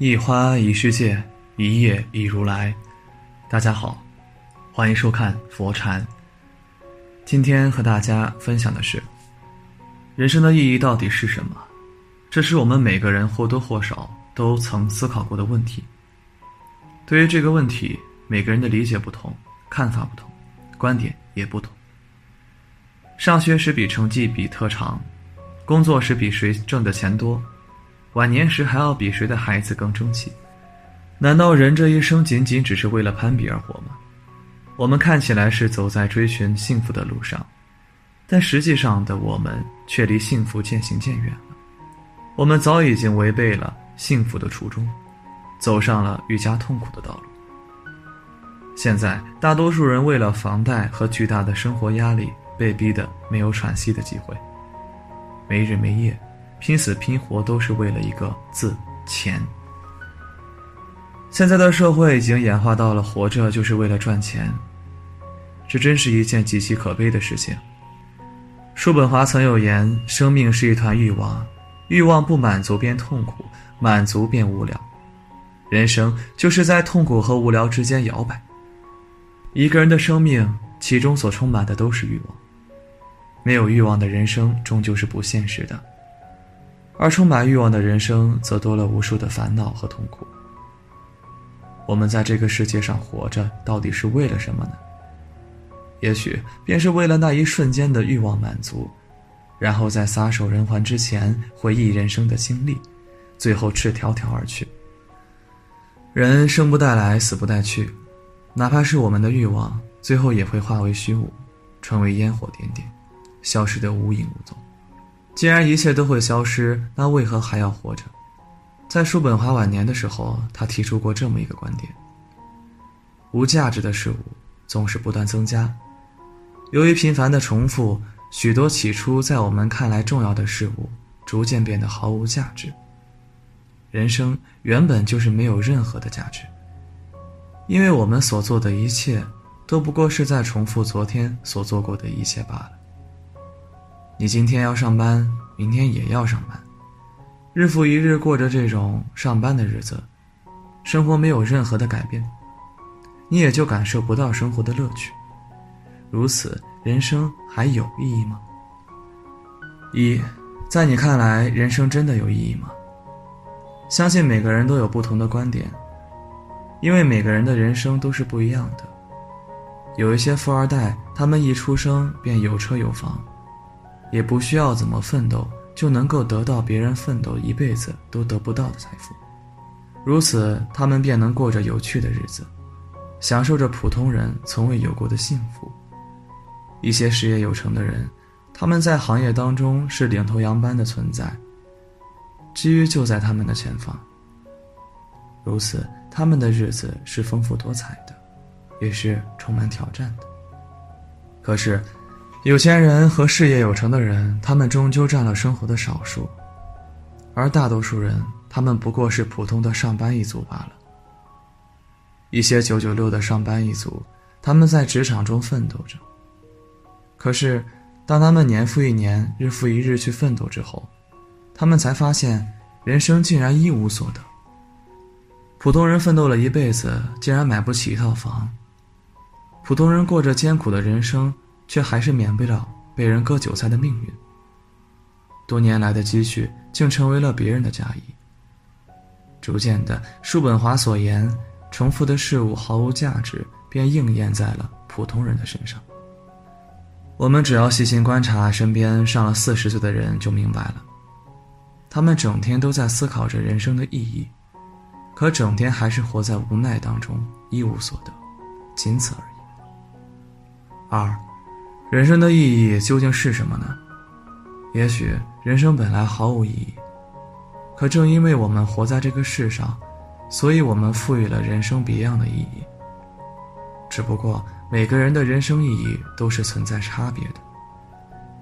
一花一世界，一叶一如来。大家好，欢迎收看佛禅。今天和大家分享的是，人生的意义到底是什么？这是我们每个人或多或少都曾思考过的问题。对于这个问题，每个人的理解不同，看法不同，观点也不同。上学时比成绩比特长，工作时比谁挣的钱多。晚年时还要比谁的孩子更争气？难道人这一生仅仅只是为了攀比而活吗？我们看起来是走在追寻幸福的路上，但实际上的我们却离幸福渐行渐远了。我们早已经违背了幸福的初衷，走上了愈加痛苦的道路。现在，大多数人为了房贷和巨大的生活压力，被逼得没有喘息的机会，没日没夜。拼死拼活都是为了一个字钱。现在的社会已经演化到了活着就是为了赚钱，这真是一件极其可悲的事情。叔本华曾有言：“生命是一团欲望，欲望不满足便痛苦，满足便无聊。人生就是在痛苦和无聊之间摇摆。一个人的生命，其中所充满的都是欲望。没有欲望的人生，终究是不现实的。”而充满欲望的人生，则多了无数的烦恼和痛苦。我们在这个世界上活着，到底是为了什么呢？也许便是为了那一瞬间的欲望满足，然后在撒手人寰之前，回忆人生的经历，最后赤条条而去。人生不带来，死不带去，哪怕是我们的欲望，最后也会化为虚无，成为烟火点点，消失得无影无踪。既然一切都会消失，那为何还要活着？在叔本华晚年的时候，他提出过这么一个观点：无价值的事物总是不断增加。由于频繁的重复，许多起初在我们看来重要的事物，逐渐变得毫无价值。人生原本就是没有任何的价值，因为我们所做的一切，都不过是在重复昨天所做过的一切罢了。你今天要上班，明天也要上班，日复一日过着这种上班的日子，生活没有任何的改变，你也就感受不到生活的乐趣。如此，人生还有意义吗？一，在你看来，人生真的有意义吗？相信每个人都有不同的观点，因为每个人的人生都是不一样的。有一些富二代，他们一出生便有车有房。也不需要怎么奋斗，就能够得到别人奋斗一辈子都得不到的财富，如此他们便能过着有趣的日子，享受着普通人从未有过的幸福。一些事业有成的人，他们在行业当中是领头羊般的存在，机遇就在他们的前方。如此，他们的日子是丰富多彩的，也是充满挑战的。可是。有钱人和事业有成的人，他们终究占了生活的少数，而大多数人，他们不过是普通的上班一族罢了。一些九九六的上班一族，他们在职场中奋斗着。可是，当他们年复一年、日复一日去奋斗之后，他们才发现，人生竟然一无所得。普通人奋斗了一辈子，竟然买不起一套房；普通人过着艰苦的人生。却还是免不了被人割韭菜的命运。多年来的积蓄竟成为了别人的嫁衣。逐渐的，叔本华所言“重复的事物毫无价值”便应验在了普通人的身上。我们只要细心观察身边上了四十岁的人，就明白了，他们整天都在思考着人生的意义，可整天还是活在无奈当中，一无所得，仅此而已。二。人生的意义究竟是什么呢？也许人生本来毫无意义，可正因为我们活在这个世上，所以我们赋予了人生别样的意义。只不过每个人的人生意义都是存在差别的。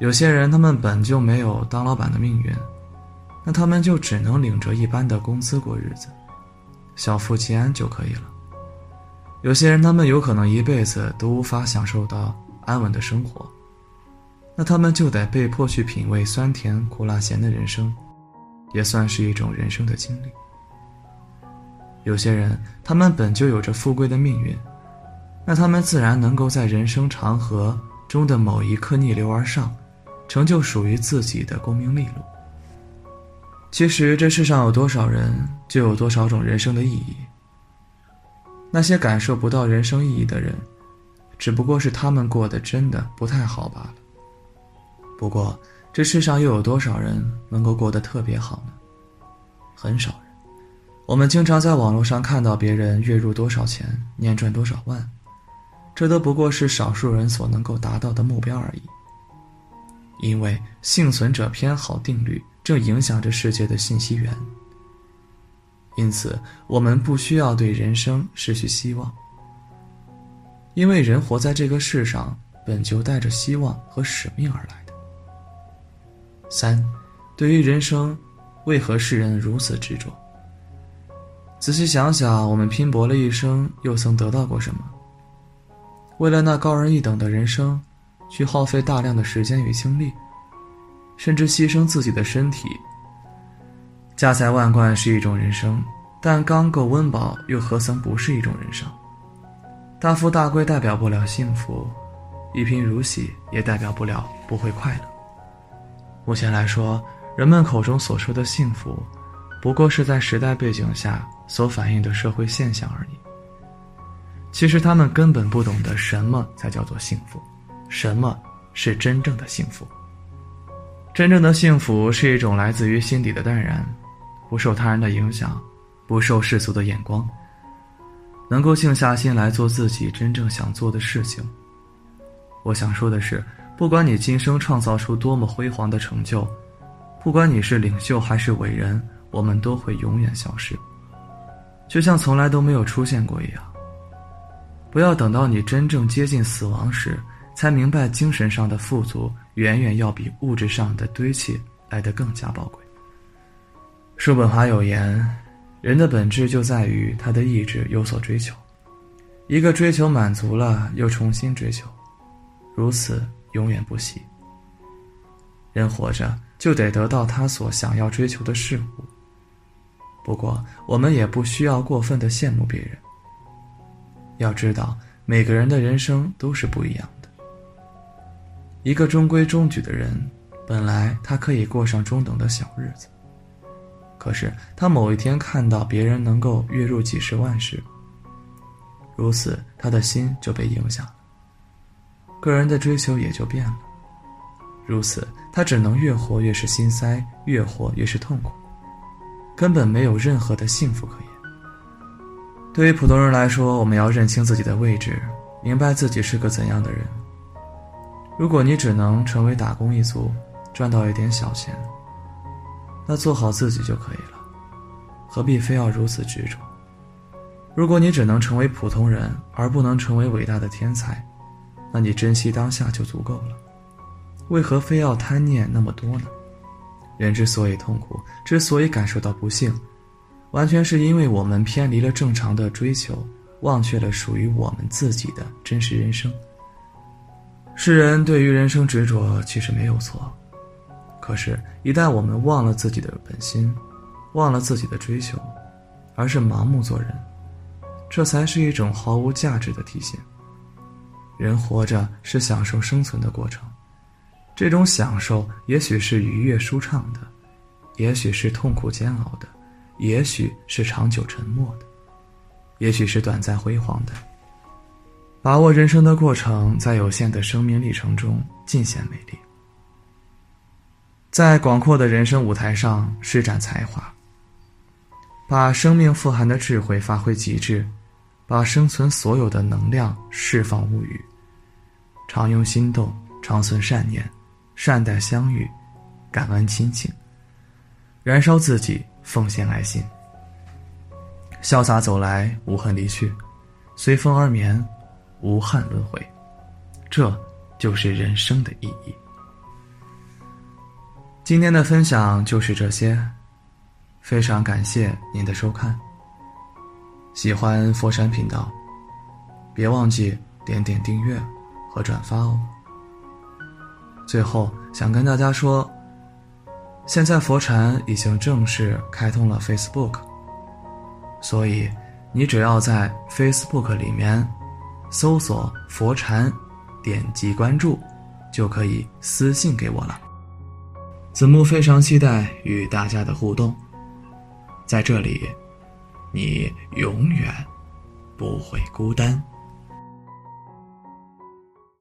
有些人他们本就没有当老板的命运，那他们就只能领着一般的工资过日子，小富即安就可以了。有些人他们有可能一辈子都无法享受到。安稳的生活，那他们就得被迫去品味酸甜苦辣咸的人生，也算是一种人生的经历。有些人，他们本就有着富贵的命运，那他们自然能够在人生长河中的某一刻逆流而上，成就属于自己的功名利禄。其实，这世上有多少人，就有多少种人生的意义。那些感受不到人生意义的人，只不过是他们过得真的不太好罢了。不过，这世上又有多少人能够过得特别好呢？很少人。我们经常在网络上看到别人月入多少钱，年赚多少万，这都不过是少数人所能够达到的目标而已。因为幸存者偏好定律正影响着世界的信息源。因此，我们不需要对人生失去希望，因为人活在这个世上本就带着希望和使命而来的。三，对于人生，为何世人如此执着？仔细想想，我们拼搏了一生，又曾得到过什么？为了那高人一等的人生，去耗费大量的时间与精力，甚至牺牲自己的身体。家财万贯是一种人生，但刚够温饱又何曾不是一种人生？大富大贵代表不了幸福，一贫如洗也代表不了不会快乐。目前来说，人们口中所说的幸福，不过是在时代背景下所反映的社会现象而已。其实他们根本不懂得什么才叫做幸福，什么是真正的幸福。真正的幸福是一种来自于心底的淡然。不受他人的影响，不受世俗的眼光，能够静下心来做自己真正想做的事情。我想说的是，不管你今生创造出多么辉煌的成就，不管你是领袖还是伟人，我们都会永远消失，就像从来都没有出现过一样。不要等到你真正接近死亡时，才明白精神上的富足远远要比物质上的堆砌来得更加宝贵。叔本华有言：“人的本质就在于他的意志有所追求，一个追求满足了，又重新追求，如此永远不息。人活着就得得到他所想要追求的事物。不过，我们也不需要过分的羡慕别人。要知道，每个人的人生都是不一样的。一个中规中矩的人，本来他可以过上中等的小日子。”可是他某一天看到别人能够月入几十万时，如此他的心就被影响了，个人的追求也就变了。如此他只能越活越是心塞，越活越是痛苦，根本没有任何的幸福可言。对于普通人来说，我们要认清自己的位置，明白自己是个怎样的人。如果你只能成为打工一族，赚到一点小钱。那做好自己就可以了，何必非要如此执着？如果你只能成为普通人，而不能成为伟大的天才，那你珍惜当下就足够了。为何非要贪念那么多呢？人之所以痛苦，之所以感受到不幸，完全是因为我们偏离了正常的追求，忘却了属于我们自己的真实人生。世人对于人生执着，其实没有错。可是，一旦我们忘了自己的本心，忘了自己的追求，而是盲目做人，这才是一种毫无价值的体现。人活着是享受生存的过程，这种享受也许是愉悦舒畅的，也许是痛苦煎熬的，也许是长久沉默的，也许是短暂辉煌的。把握人生的过程，在有限的生命历程中尽显美丽。在广阔的人生舞台上施展才华，把生命富含的智慧发挥极致，把生存所有的能量释放无余。常用心动，长存善念，善待相遇，感恩亲情，燃烧自己，奉献爱心。潇洒走来，无恨离去，随风而眠，无憾轮回。这就是人生的意义。今天的分享就是这些，非常感谢您的收看。喜欢佛山频道，别忘记点点订阅和转发哦。最后想跟大家说，现在佛禅已经正式开通了 Facebook，所以你只要在 Facebook 里面搜索“佛禅”，点击关注，就可以私信给我了。子木非常期待与大家的互动，在这里，你永远不会孤单。